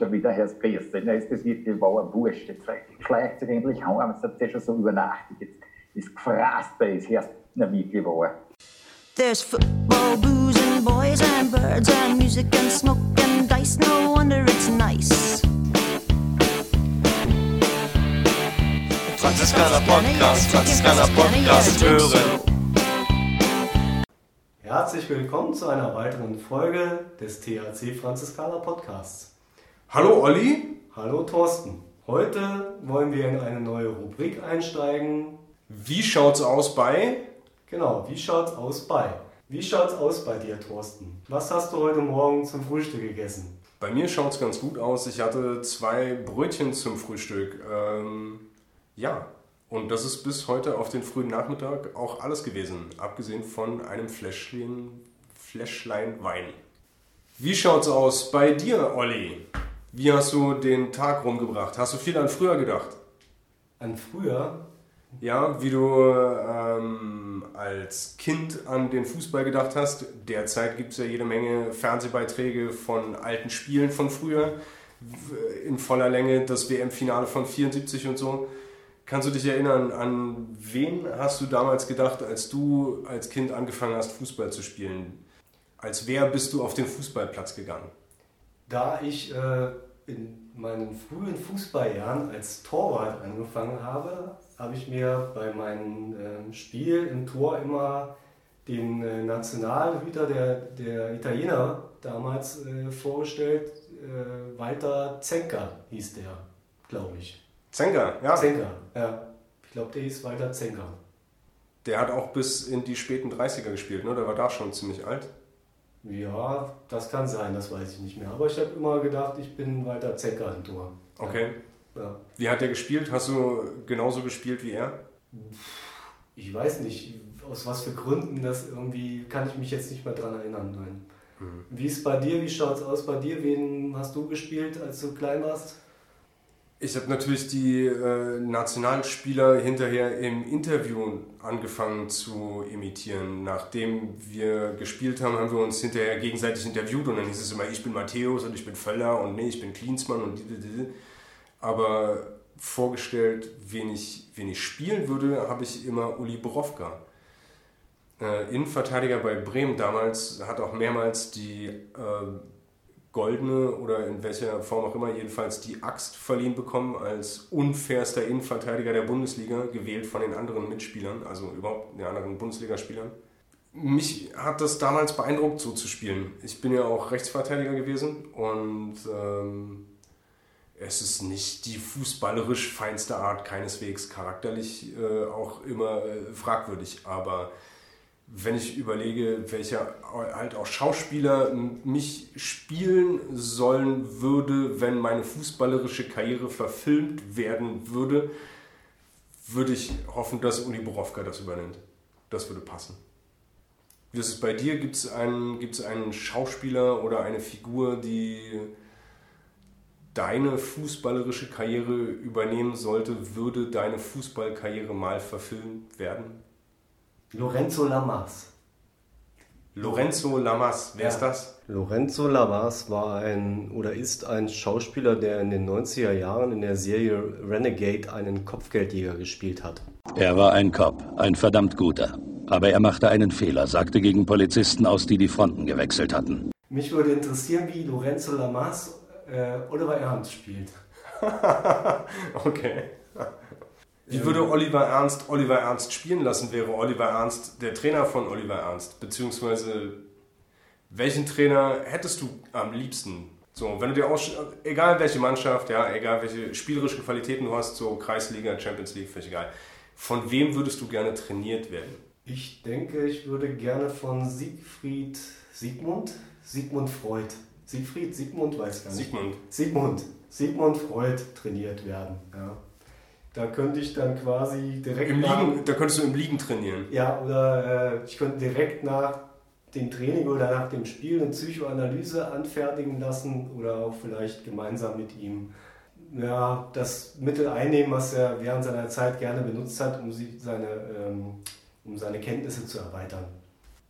damit er es besser. Ist das wirklich war ein Wurst. Jetzt schleicht sich endlich heim, es hat schon so übernachtet. Jetzt ist gefrasst, da ist eine wirklich wahr. There's football, booze and boys and birds and music and smoke and dice. No wonder it's nice. Franziskaner Podcast, Franziskaner Podcast hören. Herzlich willkommen zu einer weiteren Folge des THC Franziskaner Podcasts. Hallo Olli. Hallo Thorsten. Heute wollen wir in eine neue Rubrik einsteigen. Wie schaut's aus bei? Genau, wie schaut's aus bei? Wie schaut's aus bei dir, Thorsten? Was hast du heute Morgen zum Frühstück gegessen? Bei mir schaut's ganz gut aus. Ich hatte zwei Brötchen zum Frühstück. Ähm, ja, und das ist bis heute auf den frühen Nachmittag auch alles gewesen, abgesehen von einem Fläschchen, Fläschlein Wein. Wie schaut's aus bei dir, Olli? Wie hast du den Tag rumgebracht? Hast du viel an früher gedacht? An früher? Ja, wie du ähm, als Kind an den Fußball gedacht hast. Derzeit gibt es ja jede Menge Fernsehbeiträge von alten Spielen von früher in voller Länge, das WM-Finale von 74 und so. Kannst du dich erinnern, an wen hast du damals gedacht, als du als Kind angefangen hast, Fußball zu spielen? Als wer bist du auf den Fußballplatz gegangen? Da ich äh, in meinen frühen Fußballjahren als Torwart angefangen habe, habe ich mir bei meinem äh, Spiel im Tor immer den äh, Nationalhüter der, der Italiener damals äh, vorgestellt. Äh, Walter Zenker hieß der, glaube ich. Zenker, ja. Zenker, ja. Ich glaube, der hieß Walter Zenker. Der hat auch bis in die späten 30er gespielt, ne? Der war da schon ziemlich alt. Ja, das kann sein, das weiß ich nicht mehr. Aber ich habe immer gedacht, ich bin Walter Zenker im Tor. Okay. Ja. Wie hat der gespielt? Hast du genauso gespielt wie er? Ich weiß nicht, aus was für Gründen das irgendwie, kann ich mich jetzt nicht mehr dran erinnern. Nein. Mhm. Wie ist es bei dir? Wie schaut es aus bei dir? Wen hast du gespielt, als du klein warst? Ich habe natürlich die äh, Nationalspieler hinterher im Interview angefangen zu imitieren. Nachdem wir gespielt haben, haben wir uns hinterher gegenseitig interviewt und dann hieß es immer, ich bin Matthäus und ich bin Völler und nee, ich bin Klinsmann und. Aber vorgestellt, wen ich, wen ich spielen würde, habe ich immer Uli Borowka. Äh, Innenverteidiger bei Bremen damals hat auch mehrmals die äh, goldene oder in welcher Form auch immer, jedenfalls die Axt verliehen bekommen als unfairster Innenverteidiger der Bundesliga, gewählt von den anderen Mitspielern, also überhaupt den anderen Bundesligaspielern. Mich hat das damals beeindruckt, so zu spielen. Ich bin ja auch Rechtsverteidiger gewesen und ähm, es ist nicht die fußballerisch feinste Art, keineswegs charakterlich äh, auch immer äh, fragwürdig, aber wenn ich überlege, welcher halt auch Schauspieler mich spielen sollen würde, wenn meine fußballerische Karriere verfilmt werden würde, würde ich hoffen, dass Uli Borowka das übernimmt. Das würde passen. Wie ist es bei dir? Gibt es einen, gibt's einen Schauspieler oder eine Figur, die deine fußballerische Karriere übernehmen sollte? Würde deine Fußballkarriere mal verfilmt werden? Lorenzo Lamas. Lorenzo Lamas, wer ja. ist das? Lorenzo Lamas war ein oder ist ein Schauspieler, der in den 90er Jahren in der Serie Renegade einen Kopfgeldjäger gespielt hat. Er war ein Cop, ein verdammt guter. Aber er machte einen Fehler, sagte gegen Polizisten aus, die die Fronten gewechselt hatten. Mich würde interessieren, wie Lorenzo Lamas äh, Oliver Ernst spielt. okay. Wie würde Oliver Ernst Oliver Ernst spielen lassen? Wäre Oliver Ernst der Trainer von Oliver Ernst? Beziehungsweise welchen Trainer hättest du am liebsten? So, wenn du dir aus, egal welche Mannschaft, ja, egal welche spielerischen Qualitäten du hast, so Kreisliga, Champions League, völlig egal. Von wem würdest du gerne trainiert werden? Ich denke, ich würde gerne von Siegfried Siegmund, Siegmund Freud. Siegfried, Siegmund, weiß ich gar nicht. Siegmund. Siegmund. Siegmund Freud trainiert werden. Ja. Da könnte ich dann quasi direkt. Im nach, Liegen, da könntest du im Liegen trainieren. Ja, oder äh, ich könnte direkt nach dem Training oder nach dem Spiel eine Psychoanalyse anfertigen lassen oder auch vielleicht gemeinsam mit ihm ja, das Mittel einnehmen, was er während seiner Zeit gerne benutzt hat, um, seine, ähm, um seine Kenntnisse zu erweitern.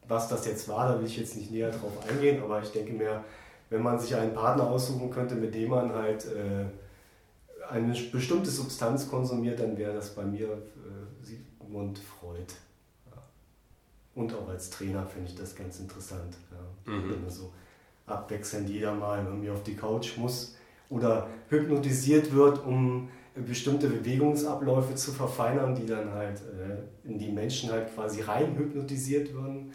Was das jetzt war, da will ich jetzt nicht näher drauf eingehen, aber ich denke mir, wenn man sich einen Partner aussuchen könnte, mit dem man halt äh, eine bestimmte Substanz konsumiert, dann wäre das bei mir äh, Sigmund Freud. Ja. Und auch als Trainer finde ich das ganz interessant. Ja. Mhm. Wenn man so abwechselnd jeder mal irgendwie auf die Couch muss oder hypnotisiert wird, um bestimmte Bewegungsabläufe zu verfeinern, die dann halt äh, in die Menschen halt quasi rein hypnotisiert würden.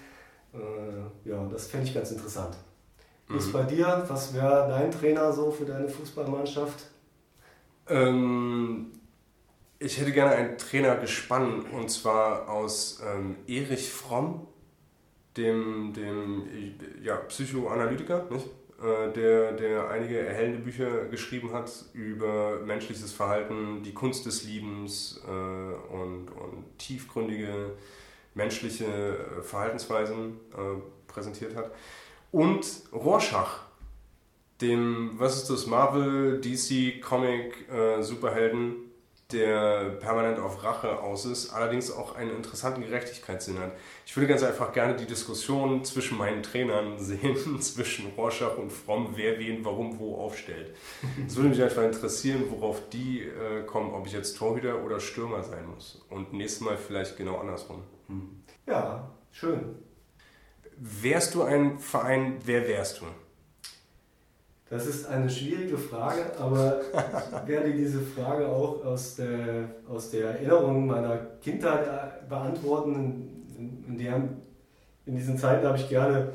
Äh, ja, das fände ich ganz interessant. Mhm. Was bei dir? Was wäre dein Trainer so für deine Fußballmannschaft? Ähm, ich hätte gerne einen Trainer gespannt und zwar aus ähm, Erich Fromm, dem, dem ja, Psychoanalytiker, nicht? Äh, der, der einige erhellende Bücher geschrieben hat über menschliches Verhalten, die Kunst des Liebens äh, und, und tiefgründige menschliche äh, Verhaltensweisen äh, präsentiert hat. Und Rorschach, dem, was ist das, Marvel, DC, Comic, äh, Superhelden, der permanent auf Rache aus ist, allerdings auch einen interessanten Gerechtigkeitssinn hat. Ich würde ganz einfach gerne die Diskussion zwischen meinen Trainern sehen, zwischen Rorschach und Fromm, wer wen, warum, wo aufstellt. Es würde mich einfach interessieren, worauf die äh, kommen, ob ich jetzt Torhüter oder Stürmer sein muss. Und nächstes Mal vielleicht genau andersrum. Hm. Ja, schön. Wärst du ein Verein, wer wärst du? Das ist eine schwierige Frage, aber ich werde diese Frage auch aus der, aus der Erinnerung meiner Kindheit beantworten. In, in, der, in diesen Zeiten habe ich gerne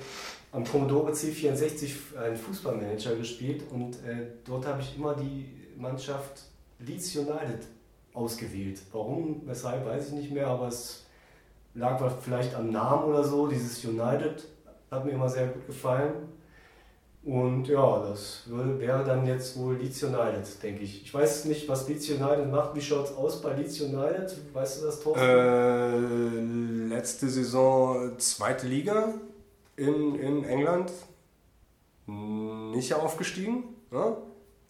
am Commodore C64 einen Fußballmanager gespielt und äh, dort habe ich immer die Mannschaft Leeds United ausgewählt. Warum, weshalb, weiß ich nicht mehr, aber es lag vielleicht am Namen oder so. Dieses United hat mir immer sehr gut gefallen. Und ja, das wäre dann jetzt wohl Leeds United, denke ich. Ich weiß nicht, was Leeds United macht. Wie schaut es aus bei Leeds United? Weißt du das, Tor? Äh, letzte Saison zweite Liga in, in England. Nicht aufgestiegen. Ja?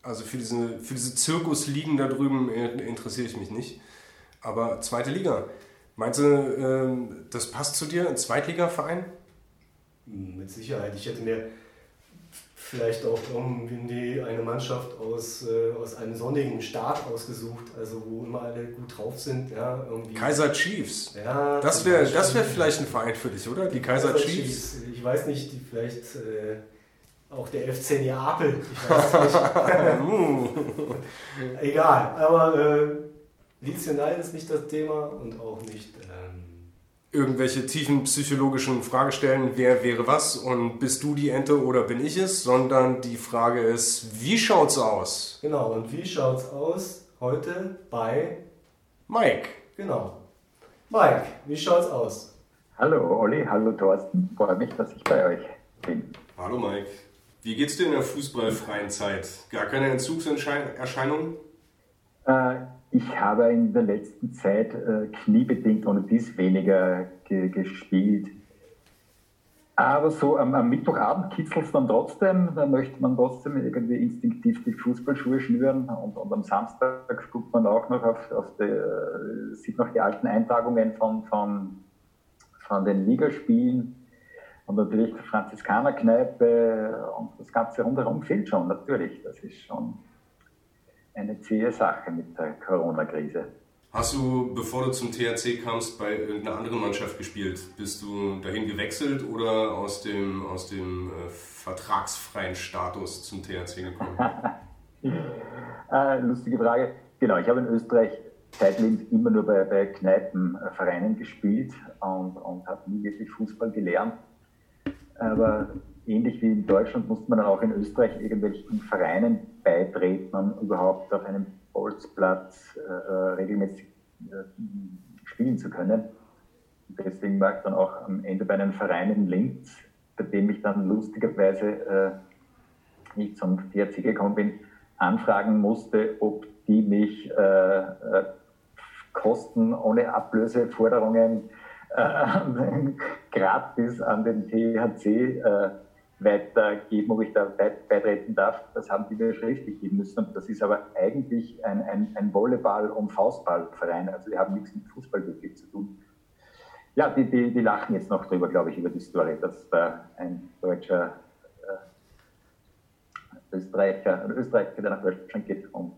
Also für diese, für diese Zirkusligen da drüben interessiere ich mich nicht. Aber zweite Liga. Meinst du, ähm, das passt zu dir, ein Zweitligaverein? Mit Sicherheit. Ich hätte mir vielleicht auch irgendwie eine Mannschaft aus, äh, aus einem sonnigen Staat ausgesucht, also wo immer alle gut drauf sind. Ja, irgendwie. Kaiser Chiefs. Ja, das wäre das wär vielleicht ein Verein für dich, oder? Die Kaiser, Kaiser Chiefs. Chiefs. Ich weiß nicht, die, vielleicht äh, auch der FC Neapel. Ich weiß nicht. Egal, aber äh, Leeds United ist nicht das Thema und auch nicht irgendwelche tiefen psychologischen Frage stellen, wer wäre was und bist du die Ente oder bin ich es, sondern die Frage ist, wie schaut's aus? Genau, und wie schaut's aus heute bei Mike? Genau. Mike, wie schaut's aus? Hallo Olli, hallo Thorsten, freue mich, dass ich bei euch bin. Hallo Mike. Wie geht's dir in der fußballfreien Zeit? Gar keine Entzugserscheinungen? Äh, ich habe in der letzten Zeit äh, kniebedingt ohne dies weniger ge gespielt. Aber so am, am Mittwochabend kitzelt es dann trotzdem, da möchte man trotzdem irgendwie instinktiv die Fußballschuhe schnüren. Und, und am Samstag guckt man auch noch auf, auf die, äh, sieht noch die alten Eintragungen von, von, von den Ligaspielen. Und natürlich die Franziskanerkneipe und das Ganze rundherum fehlt schon, natürlich, das ist schon eine zähe Sache mit der Corona-Krise. Hast du, bevor du zum THC kamst, bei irgendeiner anderen Mannschaft gespielt? Bist du dahin gewechselt oder aus dem, aus dem äh, vertragsfreien Status zum THC gekommen? äh, lustige Frage. Genau, ich habe in Österreich zeitlebens immer nur bei, bei Kneipenvereinen gespielt und, und habe nie wirklich Fußball gelernt. Aber ähnlich wie in Deutschland musste man dann auch in Österreich irgendwelchen Vereinen beitreten, um überhaupt auf einem Bolzplatz äh, äh, regelmäßig äh, spielen zu können. Deswegen war ich dann auch am Ende bei einem Verein in Linz, bei dem ich dann lustigerweise äh, nicht zum THC gekommen bin, anfragen musste, ob die mich äh, äh, Kosten ohne Ablöseforderungen gratis an den THC weitergeben, ob ich da beitreten darf. Das haben die mir schriftlich geben müssen. Und das ist aber eigentlich ein, ein, ein Volleyball- und Faustballverein. Also die haben nichts mit Fußball wirklich zu tun. Ja, die, die, die lachen jetzt noch drüber, glaube ich, über die Story, dass da ein deutscher Österreicher, ein Österreicher, der nach Deutschland geht und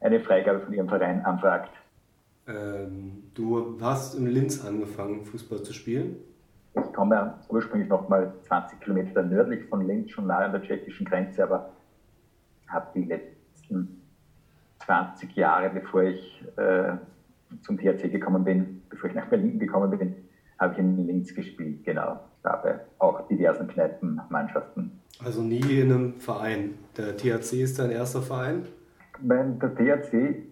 eine Freigabe von ihrem Verein anfragt. Ähm, du hast in Linz angefangen, Fußball zu spielen? Ich komme ja ursprünglich noch mal 20 Kilometer nördlich von Linz, schon nahe an der tschechischen Grenze, aber habe die letzten 20 Jahre, bevor ich äh, zum THC gekommen bin, bevor ich nach Berlin gekommen bin, habe ich in Linz gespielt, genau. Dabei auch diversen Kneipenmannschaften. Also nie in einem Verein. Der THC ist dein erster Verein? Mein, der THC,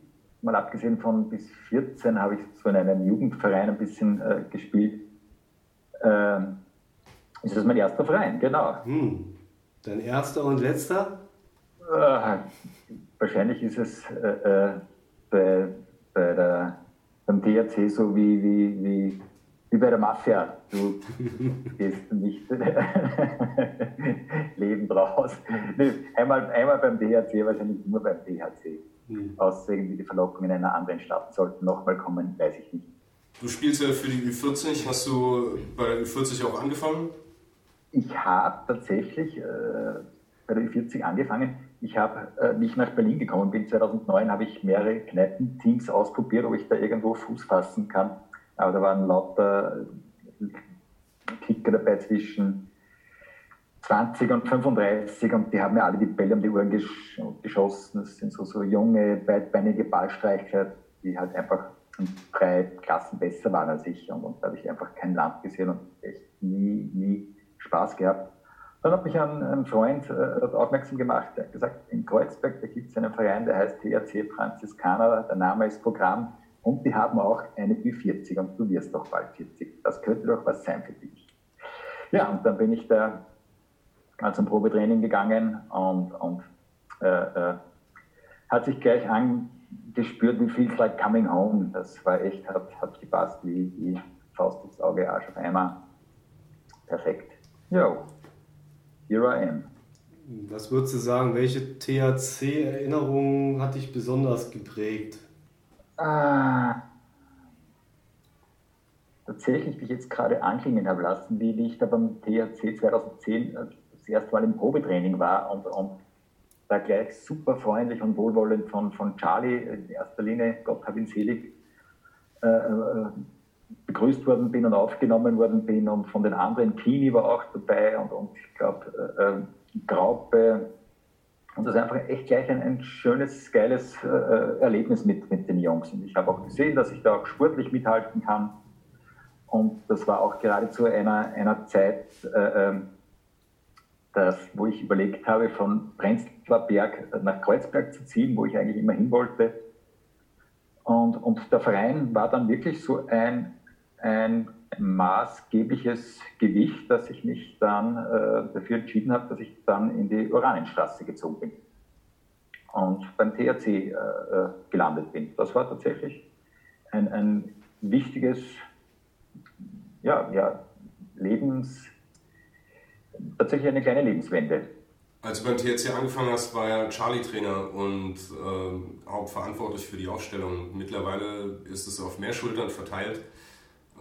mal abgesehen von bis 14, habe ich so in einem Jugendverein ein bisschen äh, gespielt. Ähm, ist das mein erster Verein, genau. Hm. Dein erster und letzter? Äh, wahrscheinlich ist es äh, äh bei, bei der, beim THC so wie, wie, wie wie bei der Mafia. Du gehst nicht lebend raus. einmal, einmal beim DHC, wahrscheinlich nur beim DHC. Mhm. Außer irgendwie die Verlockung in einer anderen Stadt sollten nochmal kommen, weiß ich nicht. Du spielst ja für die Ü40. Hast du bei der Ü40 auch angefangen? Ich habe tatsächlich äh, bei der Ü40 angefangen. Ich habe, äh, wie nach Berlin gekommen bin, 2009, habe ich mehrere Kneipenteams ausprobiert, ob ich da irgendwo Fuß fassen kann aber da waren lauter Kicker dabei zwischen 20 und 35 und die haben mir alle die Bälle um die Ohren gesch geschossen. Das sind so, so junge, beidbeinige Ballstreicher, die halt einfach drei Klassen besser waren als ich. Und, und da habe ich einfach kein Land gesehen und echt nie, nie Spaß gehabt. Dann hat mich ein, ein Freund äh, aufmerksam gemacht, der hat gesagt, in Kreuzberg, da gibt es einen Verein, der heißt THC Franziskaner, der Name ist Programm. Und die haben auch eine Ü40 und du wirst doch bald 40. Das könnte doch was sein für dich. Ja, und dann bin ich da zum Probetraining gegangen und, und äh, äh, hat sich gleich angespürt, wie viel like coming home. Das war echt, hat, hat gepasst wie, wie Faust ins Auge, Arsch auf einmal. Perfekt. Jo, here I am. Was würdest du sagen, welche THC-Erinnerung hat dich besonders geprägt? Ah, tatsächlich, wie ich jetzt gerade anklingen habe lassen, wie ich da beim THC 2010 äh, das erste Mal im Probetraining war und, und da gleich super freundlich und wohlwollend von, von Charlie in erster Linie, Gott hab ihn selig, äh, äh, begrüßt worden bin und aufgenommen worden bin und von den anderen, Kini war auch dabei und, und ich glaube, äh, äh, Graupe, und das ist einfach echt gleich ein, ein schönes, geiles äh, Erlebnis mit, mit den Jungs. Und ich habe auch gesehen, dass ich da auch sportlich mithalten kann. Und das war auch gerade zu einer, einer Zeit, äh, ähm, das, wo ich überlegt habe, von Prenzlauer Berg nach Kreuzberg zu ziehen, wo ich eigentlich immer hin wollte. Und, und der Verein war dann wirklich so ein, ein maßgebliches Gewicht, dass ich mich dann äh, dafür entschieden habe, dass ich dann in die Oranienstraße gezogen bin und beim THC äh, äh, gelandet bin. Das war tatsächlich ein, ein wichtiges ja, ja, Lebens, tatsächlich eine kleine Lebenswende. Als du beim THC angefangen hast, war ja Charlie Trainer und äh, hauptverantwortlich für die Aufstellung. Mittlerweile ist es auf mehr Schultern verteilt.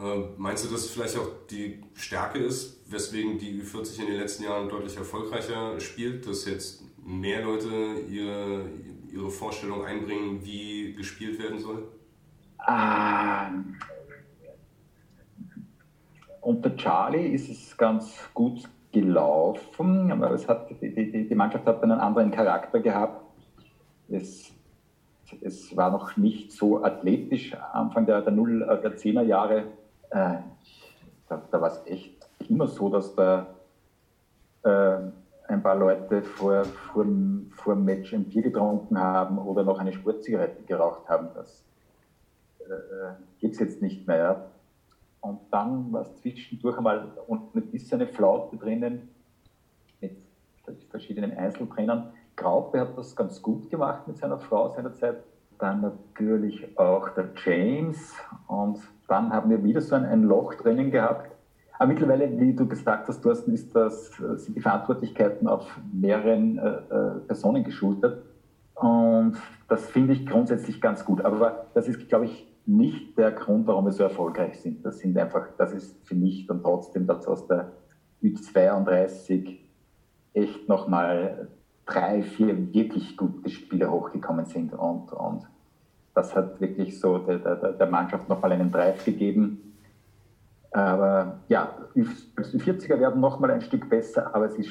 Ähm, meinst du, dass vielleicht auch die Stärke ist, weswegen die Ü40 in den letzten Jahren deutlich erfolgreicher spielt, dass jetzt mehr Leute ihre, ihre Vorstellung einbringen, wie gespielt werden soll? Ähm, unter Charlie ist es ganz gut gelaufen, aber es hat, die, die, Mannschaft hat einen anderen Charakter gehabt. Es, es war noch nicht so athletisch Anfang der, der 0, der 10er Jahre äh, da, da war es echt immer so, dass da äh, ein paar Leute vor, vor, vor dem Match ein Bier getrunken haben oder noch eine Sportzigarette geraucht haben. Das äh, äh gibt es jetzt nicht mehr. Und dann war es zwischendurch einmal unten ein bisschen eine Flaute drinnen mit verschiedenen Einzeltrainern. Graupe hat das ganz gut gemacht mit seiner Frau seinerzeit. Dann natürlich auch der James und dann haben wir wieder so ein, ein Loch drinnen gehabt. Aber mittlerweile, wie du gesagt hast, Thorsten, ist das, sind die Verantwortlichkeiten auf mehreren äh, äh, Personen geschultert. Und das finde ich grundsätzlich ganz gut. Aber das ist, glaube ich, nicht der Grund, warum wir so erfolgreich sind. Das sind einfach, das ist für mich dann trotzdem, dass aus der Ü32 echt nochmal drei, vier wirklich gute Spieler hochgekommen sind und, und das hat wirklich so der, der, der Mannschaft nochmal einen Drive gegeben. Aber ja, die 40er werden nochmal ein Stück besser, aber es ist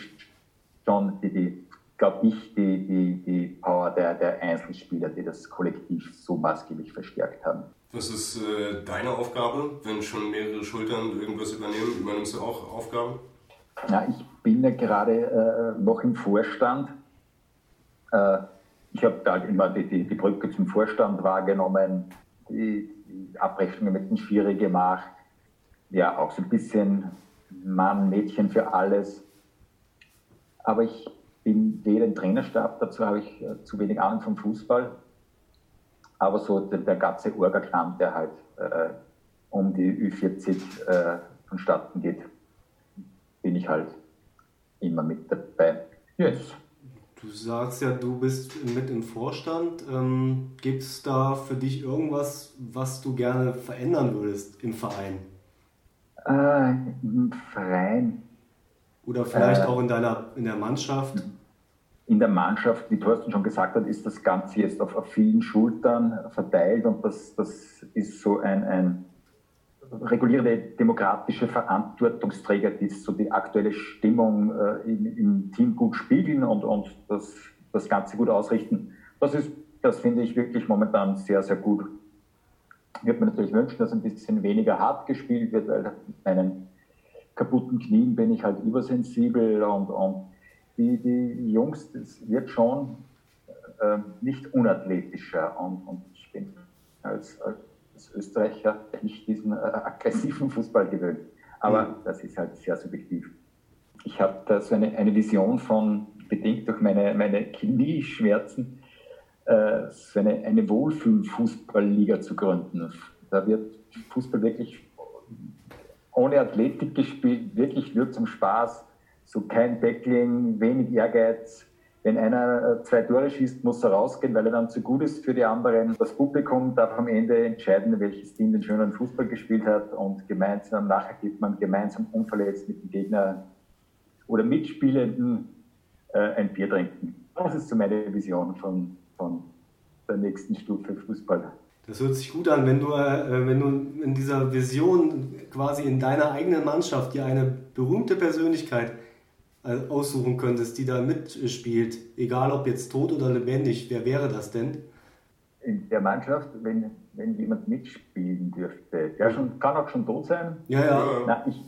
schon die, die glaube ich, die, die, die Power der, der Einzelspieler, die das Kollektiv so maßgeblich verstärkt haben. Was ist äh, deine Aufgabe, wenn schon mehrere Schultern irgendwas übernehmen? Übernimmst du auch Aufgaben? Ja, ich bin ja gerade äh, noch im Vorstand. Äh, ich habe da immer die, die, die, Brücke zum Vorstand wahrgenommen, die, die Abrechnungen mit den Schiri gemacht. Ja, auch so ein bisschen Mann, Mädchen für alles. Aber ich bin weder im Trainerstab, dazu habe ich äh, zu wenig Ahnung vom Fußball, aber so der, der ganze Orga-Kram, der halt äh, um die Ü40 äh, vonstatten geht, bin ich halt immer mit dabei. Yes. Du sagst ja, du bist mit im Vorstand. Ähm, Gibt es da für dich irgendwas, was du gerne verändern würdest im Verein? Äh, Im Verein oder vielleicht äh, auch in, deiner, in der Mannschaft? In der Mannschaft, wie Thorsten schon gesagt hat, ist das Ganze jetzt auf, auf vielen Schultern verteilt und das, das ist so ein, ein regulierende demokratische Verantwortungsträger, die so die aktuelle Stimmung äh, im, im, Team gut spiegeln und, und das, das Ganze gut ausrichten. Das ist, das finde ich wirklich momentan sehr, sehr gut. Ich würde mir natürlich wünschen, dass ein bisschen weniger hart gespielt wird, weil meinen kaputten Knien bin ich halt übersensibel und, und die, die Jungs, das wird schon äh, nicht unathletischer und, und ich bin als, als Österreicher nicht diesen äh, aggressiven Fußball gewöhnt. Aber mhm. das ist halt sehr subjektiv. Ich habe da so eine, eine Vision von, bedingt durch meine, meine Knieschmerzen, äh, so eine, eine Wohlfühl-Fußballliga zu gründen. Da wird Fußball wirklich ohne Athletik gespielt, wirklich nur zum Spaß. So kein Tackling, wenig Ehrgeiz. Wenn einer äh, zwei Tore schießt, muss er rausgehen, weil er dann zu gut ist für die anderen. Das Publikum darf am Ende entscheiden, welches Team den schönen Fußball gespielt hat und gemeinsam, nachher gibt man gemeinsam unverletzt mit dem Gegner oder Mitspielenden äh, ein Bier trinken. Das ist so meine Vision von, von der nächsten Stufe Fußball. Das hört sich gut an, wenn du, äh, wenn du in dieser Vision quasi in deiner eigenen Mannschaft dir eine berühmte Persönlichkeit aussuchen könntest, die da mitspielt, egal ob jetzt tot oder lebendig, wer wäre das denn? In der Mannschaft, wenn, wenn jemand mitspielen dürfte, der schon, kann auch schon tot sein. Ja, ja. Na, ich,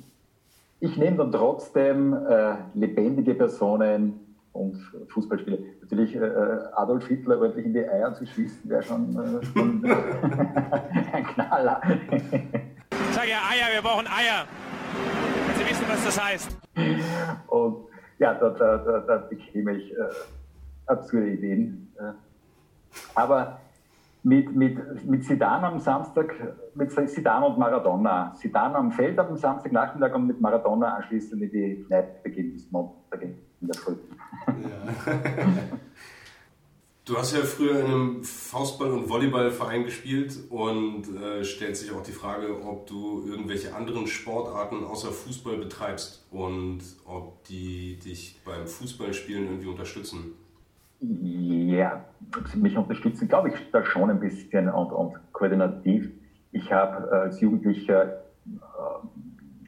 ich nehme dann trotzdem äh, lebendige Personen, und Fußballspieler. Natürlich äh, äh, Adolf Hitler ordentlich in die Eier zu schießen, wäre schon, äh, schon ein Knaller. Ich sage ja Eier, wir brauchen Eier. Sie wissen, was das heißt. Und ja, da, da, da, da bekäme ich äh, absurde Ideen. Aber mit, mit, mit Sidan am Samstag, mit Sidan und Maradona. Sidan am Feld am Samstagnachmittag und mit Maradona anschließend in die Kneipe beginnen bis Montag in der Früh. Ja. Du hast ja früher in einem Faustball- und Volleyballverein gespielt und äh, stellt sich auch die Frage, ob du irgendwelche anderen Sportarten außer Fußball betreibst und ob die dich beim Fußballspielen irgendwie unterstützen. Ja, mich unterstützen, glaube ich, da schon ein bisschen und, und koordinativ. Ich habe als Jugendlicher äh,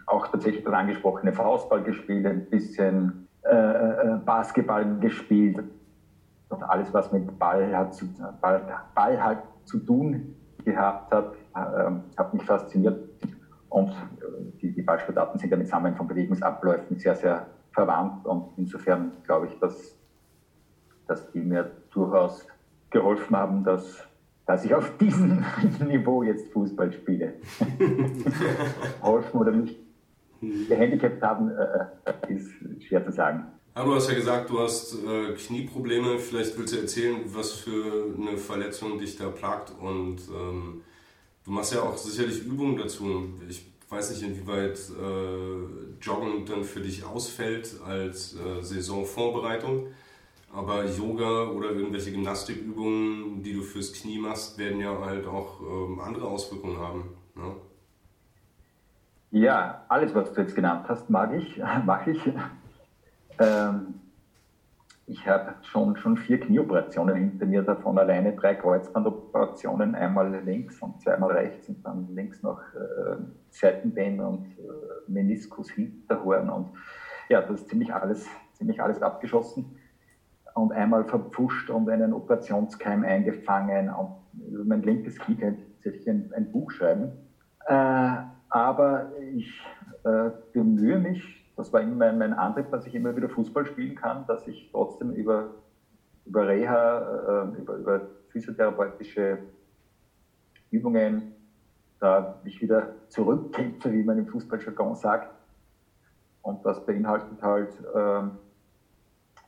auch tatsächlich das angesprochene Faustball gespielt, ein bisschen äh, äh, Basketball gespielt und alles, was mit Ball, hat zu, Ball, Ball halt zu tun gehabt hat, äh, hat mich fasziniert. Und äh, die, die Ballsportarten sind ja mit Sammeln von Bewegungsabläufen sehr, sehr verwandt. Und insofern glaube ich, dass, dass die mir durchaus geholfen haben, dass, dass ich auf diesem Niveau jetzt Fußball spiele. Geholfen oder nicht gehandicapt haben, äh, äh, ist schwer zu sagen. Ja, du hast ja gesagt, du hast äh, Knieprobleme. Vielleicht willst du erzählen, was für eine Verletzung dich da plagt. Und ähm, du machst ja auch sicherlich Übungen dazu. Ich weiß nicht, inwieweit äh, Joggen dann für dich ausfällt als äh, Saisonvorbereitung. Aber Yoga oder irgendwelche Gymnastikübungen, die du fürs Knie machst, werden ja halt auch ähm, andere Auswirkungen haben. Ne? Ja, alles, was du jetzt genannt hast, mag ich, mache ich. Ähm, ich habe schon, schon vier Knieoperationen hinter mir, davon alleine drei Kreuzbandoperationen, einmal links und zweimal rechts und dann links noch äh, Seitenbänder und äh, Meniskus, Hinterhorn und ja, das ist ziemlich alles, ziemlich alles abgeschossen und einmal verpfuscht und einen Operationskeim eingefangen und über mein linkes Knie könnte ich ein, ein Buch schreiben. Äh, aber ich äh, bemühe mich, das war immer mein, mein, Antrieb, dass ich immer wieder Fußball spielen kann, dass ich trotzdem über, über Reha, äh, über, über physiotherapeutische Übungen da mich wieder zurückkämpfe, wie man im Fußballjargon sagt. Und das beinhaltet halt äh,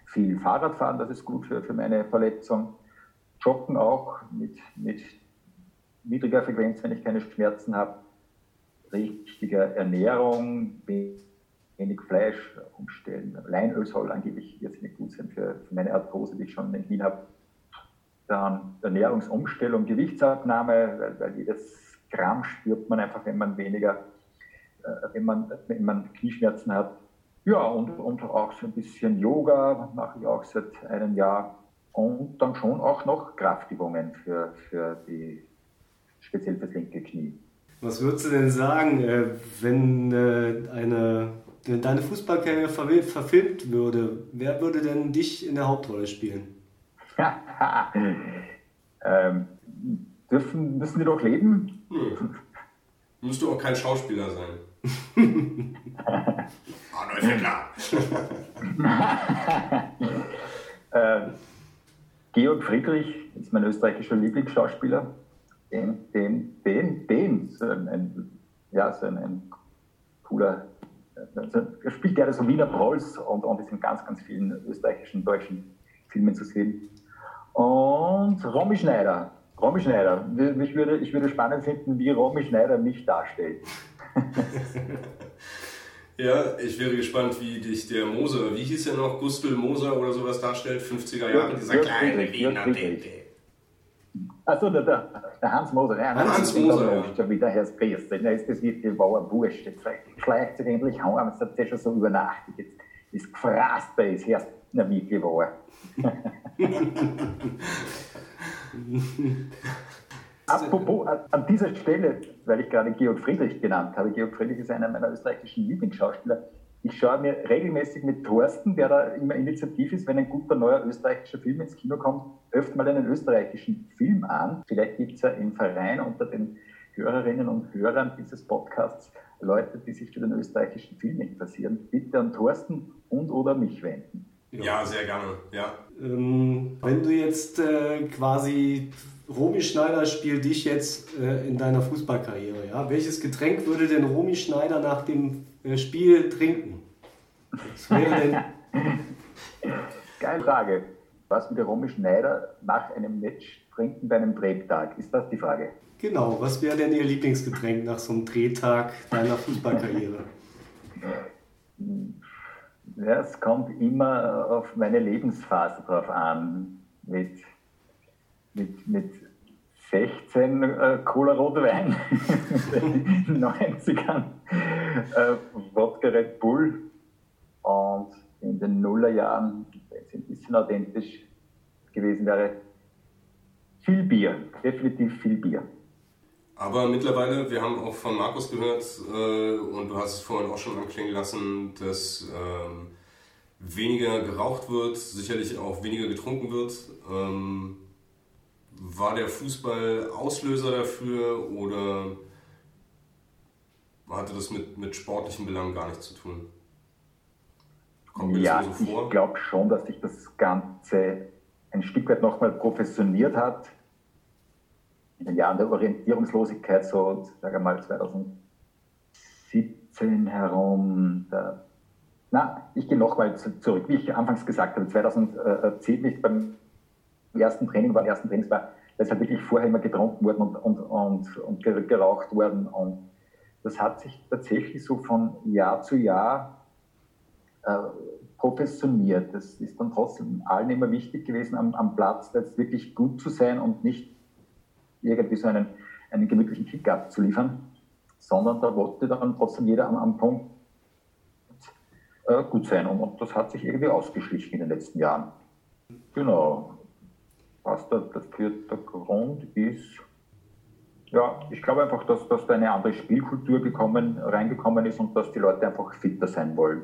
viel Fahrradfahren, das ist gut für, für meine Verletzung. Joggen auch mit, mit niedriger Frequenz, wenn ich keine Schmerzen habe. Richtiger Ernährung, wenig Fleisch umstellen. Leinöl soll angeblich jetzt nicht gut sein für, für meine Arthrose, die ich schon in Wien habe. Dann Ernährungsumstellung, Gewichtsabnahme, weil, weil jedes Gramm spürt man einfach, wenn man weniger, äh, wenn, man, wenn man Knieschmerzen hat. Ja, und, und auch so ein bisschen Yoga mache ich auch seit einem Jahr. Und dann schon auch noch Kraftübungen für, für die, speziell fürs linke Knie. Was würdest du denn sagen, äh, wenn äh, eine deine Fußballkarriere verfilmt würde, wer würde denn dich in der Hauptrolle spielen? ähm, dürfen, müssen die doch leben? Hm. Müsste auch kein Schauspieler sein. Arnold Fittler. äh, Georg Friedrich ist mein österreichischer Lieblingsschauspieler. Den, den, den, den, so ein ja, so ein, ein cooler also, er spielt gerne so Wiener Prolls und, und ist in ganz, ganz vielen österreichischen, deutschen Filmen zu sehen. Und Romy Schneider. Romy Schneider. Ich würde, ich würde spannend finden, wie Romy Schneider mich darstellt. ja, ich wäre gespannt, wie dich der Moser, wie hieß er noch, Gustl Moser oder sowas darstellt, 50er Jahre, dieser kleine Wiener Dede. Achso, der, der, der, Hans Moser. Ja, Hans, Hans Moser. Ja. Schon wieder Herr Priest. Das, das wird die Bauer wurscht. Jetzt schleicht sich endlich heim. Es hat ja schon so übernachtet. Jetzt ist gefrasst bei uns. Erst na wirklich wahr. Apropos, an dieser Stelle, weil ich gerade Georg Friedrich genannt habe, Georg Friedrich ist einer meiner österreichischen Lieblingsschauspieler. Ich schaue mir regelmäßig mit Thorsten, der da immer initiativ ist, wenn ein guter neuer österreichischer Film ins Kino kommt, öfter mal einen österreichischen Film an. Vielleicht gibt es ja im Verein unter den Hörerinnen und Hörern dieses Podcasts Leute, die sich für den österreichischen Film interessieren. Bitte an Thorsten und oder mich wenden. Ja, sehr gerne. Ja. Ähm, wenn du jetzt äh, quasi Romy Schneider spielt dich jetzt äh, in deiner Fußballkarriere, ja? Welches Getränk würde denn Romy Schneider nach dem Spiel trinken? Was wäre denn. Geile Frage. Was würde Romy Schneider nach einem Match trinken bei einem Drehtag? Ist das die Frage? Genau, was wäre denn Ihr Lieblingsgetränk nach so einem Drehtag deiner Fußballkarriere? Ja, es kommt immer auf meine Lebensphase drauf an. Mit, mit, mit 16 äh, Cola Rotwein in den 90ern, äh, Wodka Red Bull und in den Nullerjahren, wenn es ein bisschen authentisch gewesen wäre, viel Bier, definitiv viel Bier. Aber mittlerweile, wir haben auch von Markus gehört äh, und du hast es vorhin auch schon anklingen lassen, dass ähm, weniger geraucht wird, sicherlich auch weniger getrunken wird. Ähm, war der Fußball Auslöser dafür oder hatte das mit, mit sportlichen Belangen gar nichts zu tun? Kommt mir ja, das so vor? ich glaube schon, dass sich das Ganze ein Stück weit nochmal professioniert hat. In den Jahren der Orientierungslosigkeit, so sage mal 2017 herum, da, na, ich gehe nochmal zurück, wie ich anfangs gesagt habe, 2010, wie ich beim ersten Training war, ersten Trainings war, da ist halt wirklich vorher immer getrunken worden und, und, und, und geraucht worden. Und das hat sich tatsächlich so von Jahr zu Jahr äh, professioniert. Das ist dann trotzdem allen immer wichtig gewesen, am, am Platz jetzt wirklich gut zu sein und nicht irgendwie so einen, einen gemütlichen Kick abzuliefern, sondern da wollte dann trotzdem jeder am, am Punkt äh, gut sein. Und, das hat sich irgendwie ausgeschlichen in den letzten Jahren. Genau. Was der, der vierte Grund ist, ja, ich glaube einfach, dass, dass da eine andere Spielkultur gekommen, reingekommen ist und dass die Leute einfach fitter sein wollen.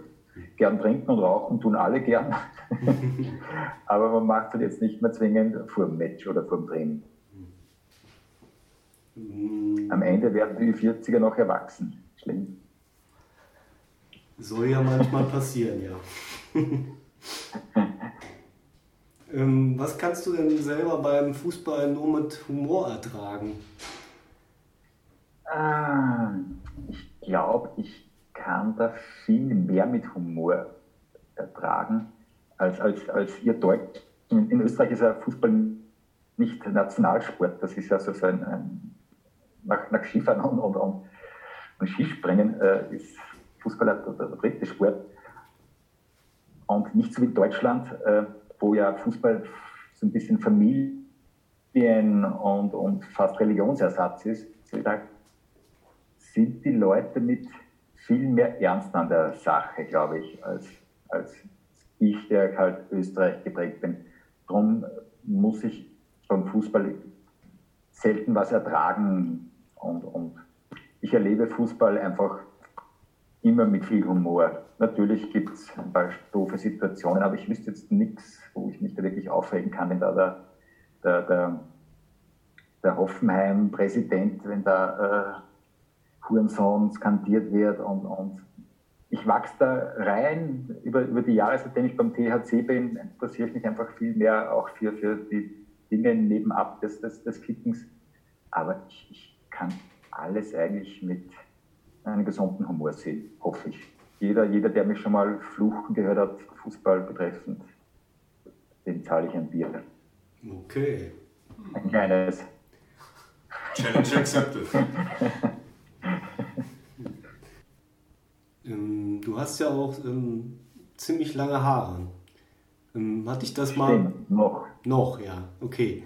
Gern trinken und rauchen tun alle gern, aber man macht es halt jetzt nicht mehr zwingend vor dem Match oder vor dem Training. Am Ende werden die 40er noch erwachsen. Schlimm. Soll ja manchmal passieren, ja. ähm, was kannst du denn selber beim Fußball nur mit Humor ertragen? Ah, ich glaube, ich kann da viel mehr mit Humor ertragen als, als, als ihr Deutsch. In, in Österreich ist ja Fußball nicht Nationalsport. Das ist ja so ein, ein nach, nach Skifahren und, und, und, und Skispringen äh, ist Fußball der, der, dritte Sport. Und nicht so wie Deutschland, äh, wo ja Fußball so ein bisschen Familien- und, und fast Religionsersatz ist. Da sind die Leute mit viel mehr Ernst an der Sache, glaube ich, als, als ich, der halt Österreich geprägt bin. Darum muss ich beim Fußball selten was ertragen und, und ich erlebe Fußball einfach immer mit viel Humor. Natürlich gibt es ein paar doofe Situationen, aber ich wüsste jetzt nichts, wo ich mich da wirklich aufregen kann, wenn da der, der, der, der Hoffenheim-Präsident, wenn da äh, Hurensohn skandiert wird und, und ich wachse da rein über, über die Jahre, seitdem ich beim THC bin, interessiere ich mich einfach viel mehr auch für, für die Dinge nebenab des, des, des Kickens. Aber ich, ich kann alles eigentlich mit einem gesunden Humor sehen, hoffe ich. Jeder, jeder, der mich schon mal fluchen gehört hat, Fußball betreffend, dem zahle ich ein Bier. Okay. Ein kleines. Challenge accepted. ähm, du hast ja auch ähm, ziemlich lange Haare. Ähm, hatte ich das mal. Stimmt, noch. Noch, ja, okay.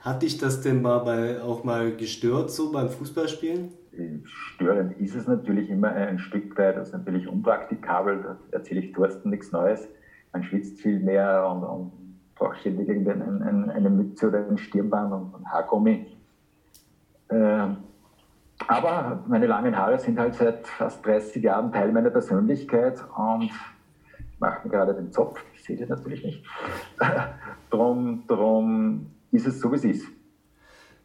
Hat dich das denn mal bei, auch mal gestört, so beim Fußballspielen? Störend ist es natürlich immer ein Stück weit, das ist natürlich unpraktikabel, da erzähle ich Thorsten nichts Neues. Man schwitzt viel mehr und, und braucht ständig ein, eine Mütze oder ein Stirnband und ein Haargummi. Äh, aber meine langen Haare sind halt seit fast 30 Jahren Teil meiner Persönlichkeit und ich mache mir gerade den Zopf, ich sehe das natürlich nicht. drum, drum ist es so, wie es ist.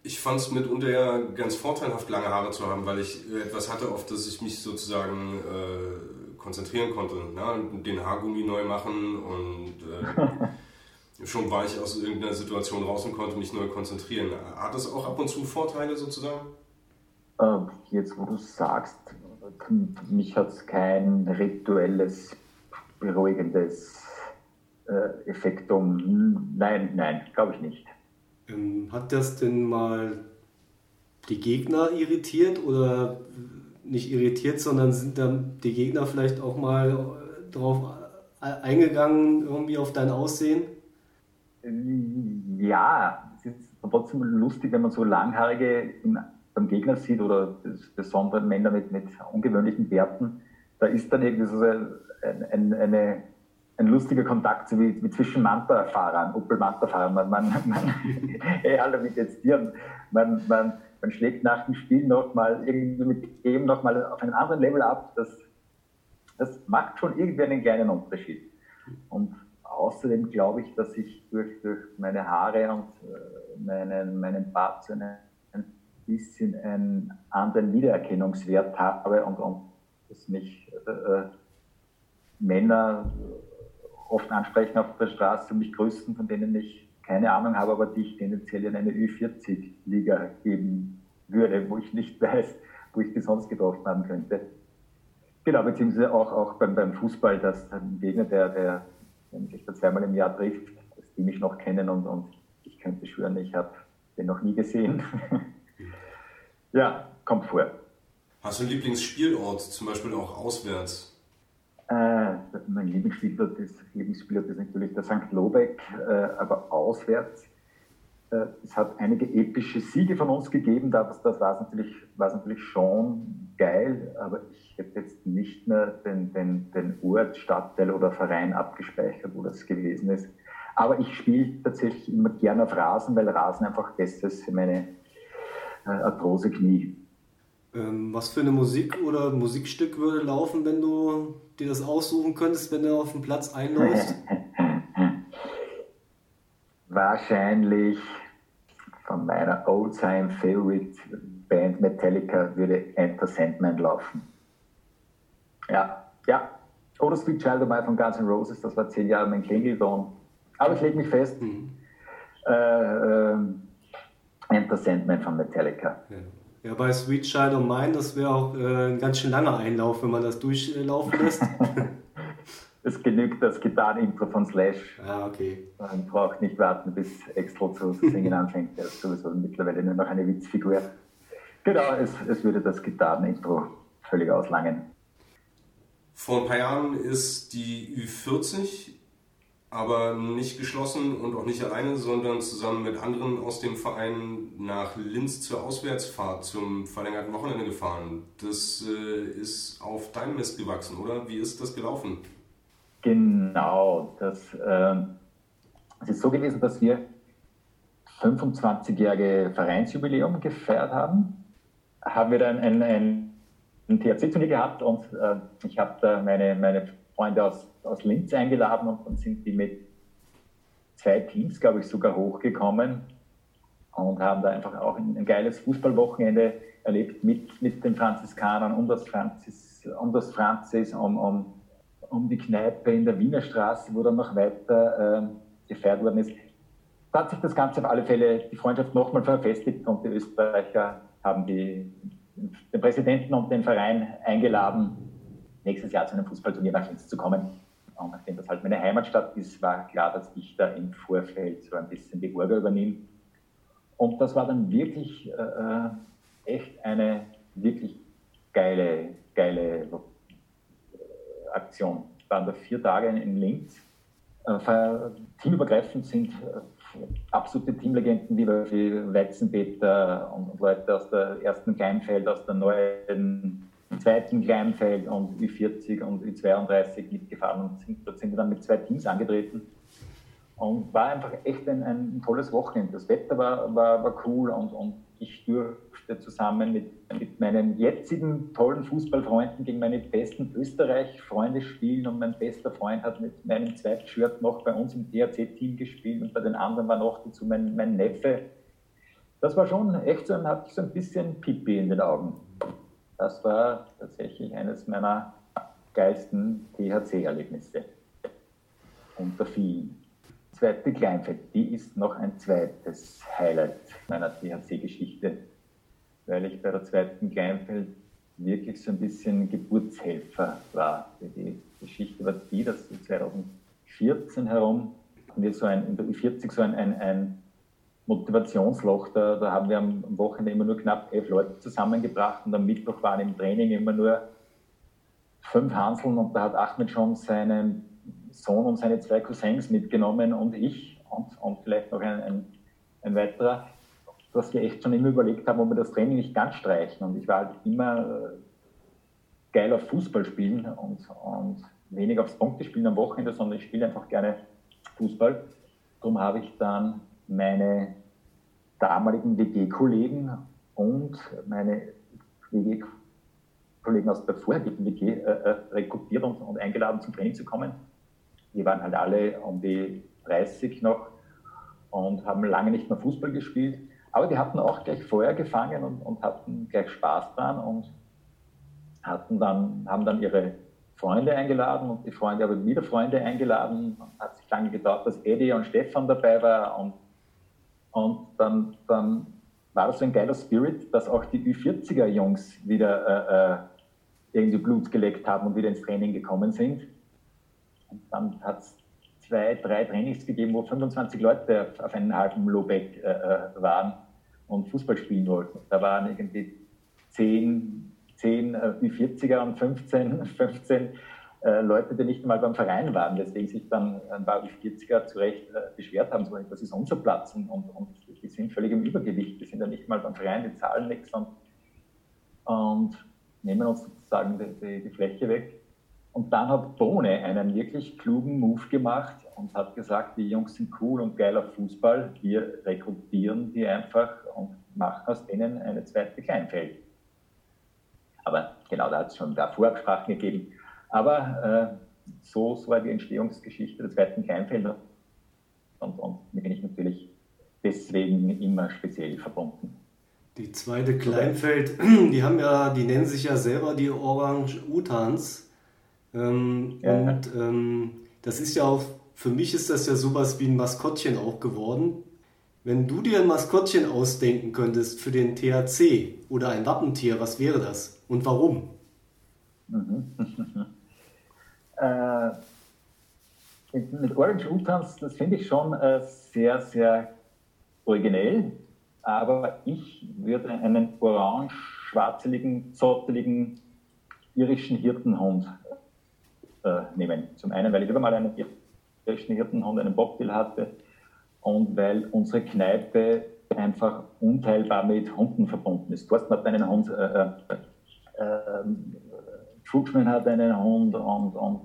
Ich fand es mitunter ja ganz vorteilhaft, lange Haare zu haben, weil ich etwas hatte, auf das ich mich sozusagen äh, konzentrieren konnte. Ne? Den Haargummi neu machen und äh, schon war ich aus irgendeiner Situation raus und konnte mich neu konzentrieren. Hat das auch ab und zu Vorteile sozusagen? Äh, jetzt, wo du sagst, mich hat es kein rituelles, beruhigendes äh, Effektum. Nein, nein, glaube ich nicht. Ähm, hat das denn mal die Gegner irritiert oder nicht irritiert, sondern sind dann die Gegner vielleicht auch mal darauf eingegangen, irgendwie auf dein Aussehen? Ja, es ist trotzdem lustig, wenn man so langhaarige beim Gegner sieht oder besondere Männer mit, mit ungewöhnlichen Bärten. Da ist dann irgendwie so eine, eine ein lustiger Kontakt so wie, wie zwischen Manta-Fahrern, Opel-Manta-Fahrern. Man, man, man, hey, alle mit jetzt dir. Man, man, man schlägt nach dem Spiel nochmal irgendwie mit dem nochmal auf einem anderen Level ab. Das, das macht schon irgendwie einen kleinen Unterschied. Und außerdem glaube ich, dass ich durch, durch meine Haare und äh, meinen, meinen Bart so eine, ein bisschen einen anderen Wiedererkennungswert habe und, und dass mich äh, äh Männer oft ansprechen auf der Straße und mich grüßen, von denen ich keine Ahnung habe, aber die ich tendenziell in eine Ü40-Liga geben würde, wo ich nicht weiß, wo ich die sonst getroffen haben könnte. Genau, beziehungsweise auch, auch beim, beim Fußball, dass ein Gegner, der, der, sich da zweimal im Jahr trifft, dass die mich noch kennen und, und ich könnte schwören, ich habe den noch nie gesehen. ja, kommt vor. Hast du einen Lieblingsspielort, zum Beispiel auch auswärts? Äh, mein Lieblingsspielort ist, Lieblingsspielort ist natürlich der St. Lobeck, äh, aber auswärts. Äh, es hat einige epische Siege von uns gegeben, das, das war es natürlich, natürlich schon geil, aber ich hätte jetzt nicht mehr den, den, den Ort, Stadtteil oder Verein abgespeichert, wo das gewesen ist. Aber ich spiele tatsächlich immer gerne auf Rasen, weil Rasen einfach besser ist für meine arthrose Knie. Ähm, was für eine Musik oder Musikstück würde laufen, wenn du dir das aussuchen könntest, wenn du auf den Platz einläufst? Wahrscheinlich von meiner Oldtime Favorite Band Metallica würde Enter Sandman laufen. Ja, ja. Oder Sweet Child of Mine von Guns N' Roses, das war zehn Jahre mein Klingelton. Aber ich lege mich fest. Mhm. Äh, äh, Enter Sandman von Metallica. Ja. ja. bei Sweet Child of Mine, das wäre auch äh, ein ganz schön langer Einlauf, wenn man das durchlaufen lässt. es genügt das Gitarrenintro von Slash. Ah, okay. Man braucht nicht warten, bis Extra zu singen anfängt. Er ist sowieso mittlerweile nur noch eine Witzfigur. Genau, es, es würde das Gitarrenintro völlig auslangen. Vor ein paar Jahren ist die Ü40 aber nicht geschlossen und auch nicht alleine, sondern zusammen mit anderen aus dem Verein nach Linz zur Auswärtsfahrt zum verlängerten Wochenende gefahren. Das äh, ist auf deinem Mist gewachsen, oder? Wie ist das gelaufen? Genau, das, äh, es ist so gewesen, dass wir 25-jährige Vereinsjubiläum gefeiert haben. Haben wir dann ein, ein, ein THC-Turnier gehabt und äh, ich habe da meine, meine Freunde aus, aus Linz eingeladen und dann sind die mit zwei Teams, glaube ich, sogar hochgekommen und haben da einfach auch ein, ein geiles Fußballwochenende erlebt mit, mit den Franziskanern um das Franzis, um, das Franzis um, um, um die Kneipe in der Wiener Straße, wo dann noch weiter äh, gefeiert worden ist. Da hat sich das Ganze auf alle Fälle, die Freundschaft nochmal verfestigt und die Österreicher haben die, den Präsidenten und den Verein eingeladen, nächstes Jahr zu einem Fußballturnier nach Linz zu kommen. Und nachdem das halt meine Heimatstadt ist, war klar, dass ich da im Vorfeld so ein bisschen die Orga übernehme. Und das war dann wirklich äh, echt eine wirklich geile, geile äh, Aktion. Es waren da vier Tage in Linz. Äh, teamübergreifend sind äh, absolute Teamlegenden wie Weizenbeter und Leute aus der ersten Kleinfeld, aus der neuen im zweiten Kleinfeld und Ü40 und Ü32 mitgefahren und sind, dort sind wir dann mit zwei Teams angetreten. Und war einfach echt ein, ein tolles Wochenende. Das Wetter war, war, war cool und, und ich durfte zusammen mit, mit meinen jetzigen tollen Fußballfreunden gegen meine besten Österreich-Freunde spielen und mein bester Freund hat mit meinem zweiten Shirt noch bei uns im DRC-Team gespielt und bei den anderen war noch dazu mein, mein Neffe. Das war schon echt so, ein, hatte ich so ein bisschen Pipi in den Augen. Das war tatsächlich eines meiner geilsten THC-Erlebnisse unter vielen. Zweite Kleinfeld, die ist noch ein zweites Highlight meiner THC-Geschichte, weil ich bei der zweiten Kleinfeld wirklich so ein bisschen Geburtshelfer war. Die Geschichte war die, dass 2014 herum wir so ein, in der U40 so ein, ein, ein Motivationsloch. Da, da haben wir am Wochenende immer nur knapp elf Leute zusammengebracht und am Mittwoch waren im Training immer nur fünf Hanseln und da hat Ahmed schon seinen Sohn und seine zwei Cousins mitgenommen und ich und, und vielleicht noch ein, ein, ein weiterer, dass wir echt schon immer überlegt haben, ob wir das Training nicht ganz streichen. Und ich war halt immer äh, geil auf Fußball spielen und, und wenig aufs Punktespielen am Wochenende, sondern ich spiele einfach gerne Fußball. Darum habe ich dann meine damaligen WG-Kollegen und meine WG-Kollegen aus der vorherigen WG äh, äh, rekrutiert und, und, eingeladen zum Training zu kommen. Die waren halt alle um die 30 noch und haben lange nicht mehr Fußball gespielt. Aber die hatten auch gleich Feuer gefangen und, und hatten gleich Spaß dran und hatten dann, haben dann ihre Freunde eingeladen und die Freunde haben wieder Freunde eingeladen. Hat sich lange gedauert, dass Eddie und Stefan dabei war und und dann, dann war das so ein geiler Spirit, dass auch die Ü40er-Jungs wieder äh, äh, irgendwie Blut geleckt haben und wieder ins Training gekommen sind. Und dann hat es zwei, drei Trainings gegeben, wo 25 Leute auf einen halben Lobeck äh, äh, waren und Fußball spielen wollten. Da waren irgendwie 10, 10 Ü40er und 15, 15 äh, Leute, die nicht mal beim Verein waren, deswegen sich dann ein paar 40er zu Recht äh, beschwert haben, so, das ist unser Platz und, und, und, die sind völlig im Übergewicht, die sind ja nicht mal beim Verein, die zahlen nichts und, und nehmen uns sozusagen die, die, die, Fläche weg. Und dann hat Bohne einen wirklich klugen Move gemacht und hat gesagt, die Jungs sind cool und geil auf Fußball, wir rekrutieren die einfach und machen aus denen eine zweite Kleinfeld. Aber genau, da hat es schon da Vorabsprachen gegeben. Aber äh, so, so war die Entstehungsgeschichte der zweiten Kleinfeld und, und mit bin ich natürlich deswegen immer speziell verbunden. Die zweite Kleinfeld, die haben ja, die nennen sich ja selber die Orange Utans. Ähm, ja. Und ähm, das ist ja auch, für mich ist das ja sowas wie ein Maskottchen auch geworden. Wenn du dir ein Maskottchen ausdenken könntest für den THC oder ein Wappentier, was wäre das und warum? Mhm. äh, mit Orange Utans, das finde ich schon äh, sehr, sehr originell aber ich würde einen orange-schwarzeligen, zotteligen irischen Hirtenhund äh, nehmen. Zum einen, weil ich über mal einen irischen Hirtenhund, einen Bobtail hatte und weil unsere Kneipe einfach unteilbar mit Hunden verbunden ist. Thorsten hat einen Hund, äh, äh, äh, hat einen Hund und, und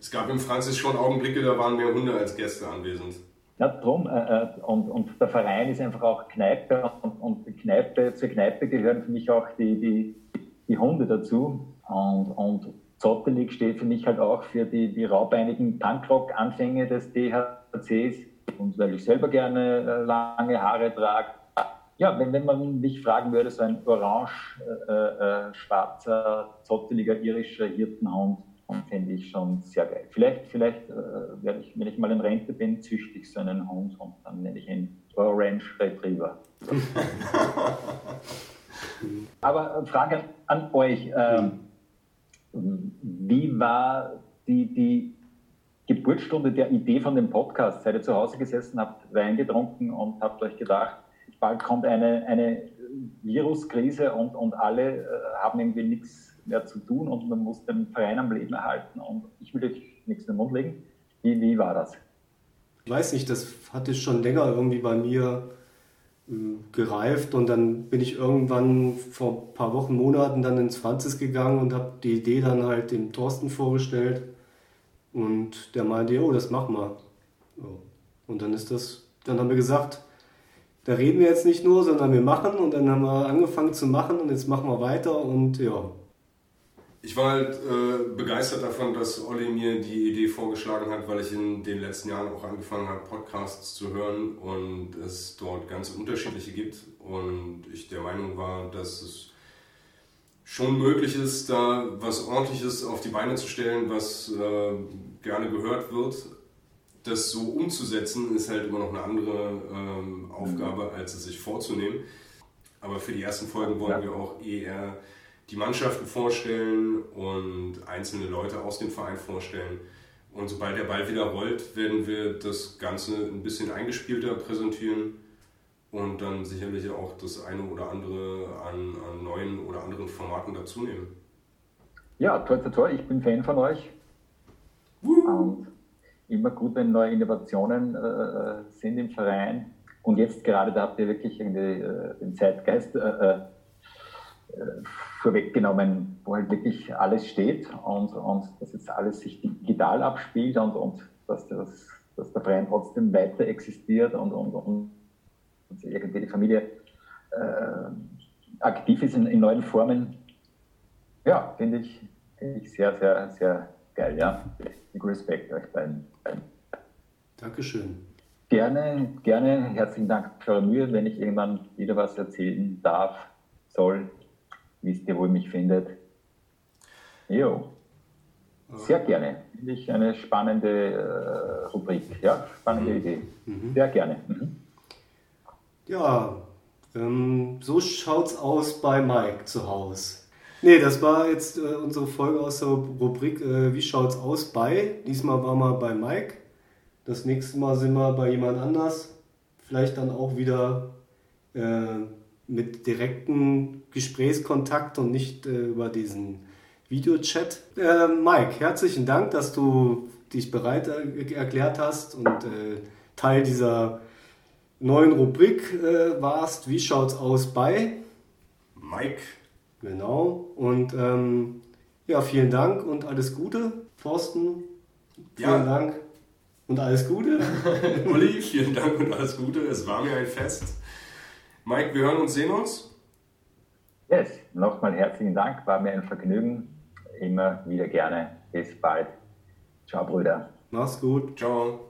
es gab im Franzis schon Augenblicke, da waren mehr Hunde als Gäste anwesend. Ja, drum, äh, äh, und, und der Verein ist einfach auch Kneipe und, und Kneipe, zur Kneipe gehören für mich auch die, die, die Hunde dazu. Und, und Zottelig steht für mich halt auch für die, die raubeinigen Punkrock-Anfänge des DHCs. Und weil ich selber gerne äh, lange Haare trage. Ja, wenn, wenn man mich fragen würde, so ein orange, äh, äh, schwarzer, zotteliger irischer Hirtenhund, und fände ich schon sehr geil. Vielleicht, vielleicht äh, werde ich, wenn ich mal in Rente bin, züchte ich so einen Hund und dann nenne ich ihn Orange Retriever. Aber äh, Frage an euch. Ähm, wie war die, die Geburtsstunde der Idee von dem Podcast? Seid ihr zu Hause gesessen, habt Wein getrunken und habt euch gedacht, bald kommt eine, eine Viruskrise und, und alle äh, haben irgendwie nichts mehr zu tun und man muss den Verein am Leben erhalten und ich will euch nichts in den Mund legen. Wie, wie war das? Ich weiß nicht, das hatte schon länger irgendwie bei mir äh, gereift und dann bin ich irgendwann vor ein paar Wochen, Monaten dann ins Franzis gegangen und habe die Idee dann halt dem Thorsten vorgestellt und der meinte, oh, das machen wir. Und dann ist das, dann haben wir gesagt, da reden wir jetzt nicht nur, sondern wir machen und dann haben wir angefangen zu machen und jetzt machen wir weiter und ja, ich war halt äh, begeistert davon, dass Olli mir die Idee vorgeschlagen hat, weil ich in den letzten Jahren auch angefangen habe, Podcasts zu hören und es dort ganz unterschiedliche gibt. Und ich der Meinung war, dass es schon möglich ist, da was Ordentliches auf die Beine zu stellen, was äh, gerne gehört wird. Das so umzusetzen, ist halt immer noch eine andere ähm, Aufgabe, als es sich vorzunehmen. Aber für die ersten Folgen wollen ja. wir auch eher die Mannschaften vorstellen und einzelne Leute aus dem Verein vorstellen. Und sobald der Ball wieder rollt, werden wir das Ganze ein bisschen eingespielter präsentieren und dann sicherlich auch das eine oder andere an, an neuen oder anderen Formaten dazu nehmen. Ja, toll, toll, toll. Ich bin Fan von euch. Und immer gut, wenn neue Innovationen äh, äh, sind im Verein. Und jetzt gerade, da habt ihr wirklich irgendwie, äh, den Zeitgeist äh, äh äh, vorweggenommen, wo halt wirklich alles steht und, und dass jetzt alles sich digital abspielt und, und dass, das, dass der Verein trotzdem weiter existiert und, und, und irgendwie die Familie aktiv ist in, in, neuen Formen. Ja, finde ich, find ich sehr, sehr, sehr geil. Ja. Respekt euch beiden. Dankeschön. Gerne, gerne. Herzlichen Dank für eure Mühe. Wenn ich irgendwann wieder was erzählen darf, soll, wisst ihr, wo ihr mich findet. Jo. Sehr gerne. Finde ich eine spannende äh, Rubrik. Ja, spannende mhm. Idee. Mhm. Sehr gerne. Mhm. Ja, ähm, so schaut's aus bei Mike zu Hause. Nee, das war jetzt äh, unsere Folge aus der Rubrik äh, Wie schaut's aus bei? Diesmal waren wir bei Mike. Das nächste Mal sind wir bei jemand anders. Vielleicht dann auch wieder äh, mit direktem Gesprächskontakt und nicht äh, über diesen Videochat. Äh, Mike, herzlichen Dank, dass du dich bereit äh, erklärt hast und Teil dieser neuen Rubrik warst. Wie schaut's aus bei Mike? Genau. Und ähm, Ja, vielen Dank und alles Gute. Thorsten, vielen ja. Dank und alles Gute. Uli, vielen Dank und alles Gute. Es war mir ein Fest. Mike, wir hören und sehen uns. Yes, nochmal herzlichen Dank. War mir ein Vergnügen. Immer wieder gerne. Bis bald. Ciao, Brüder. Mach's gut. Ciao.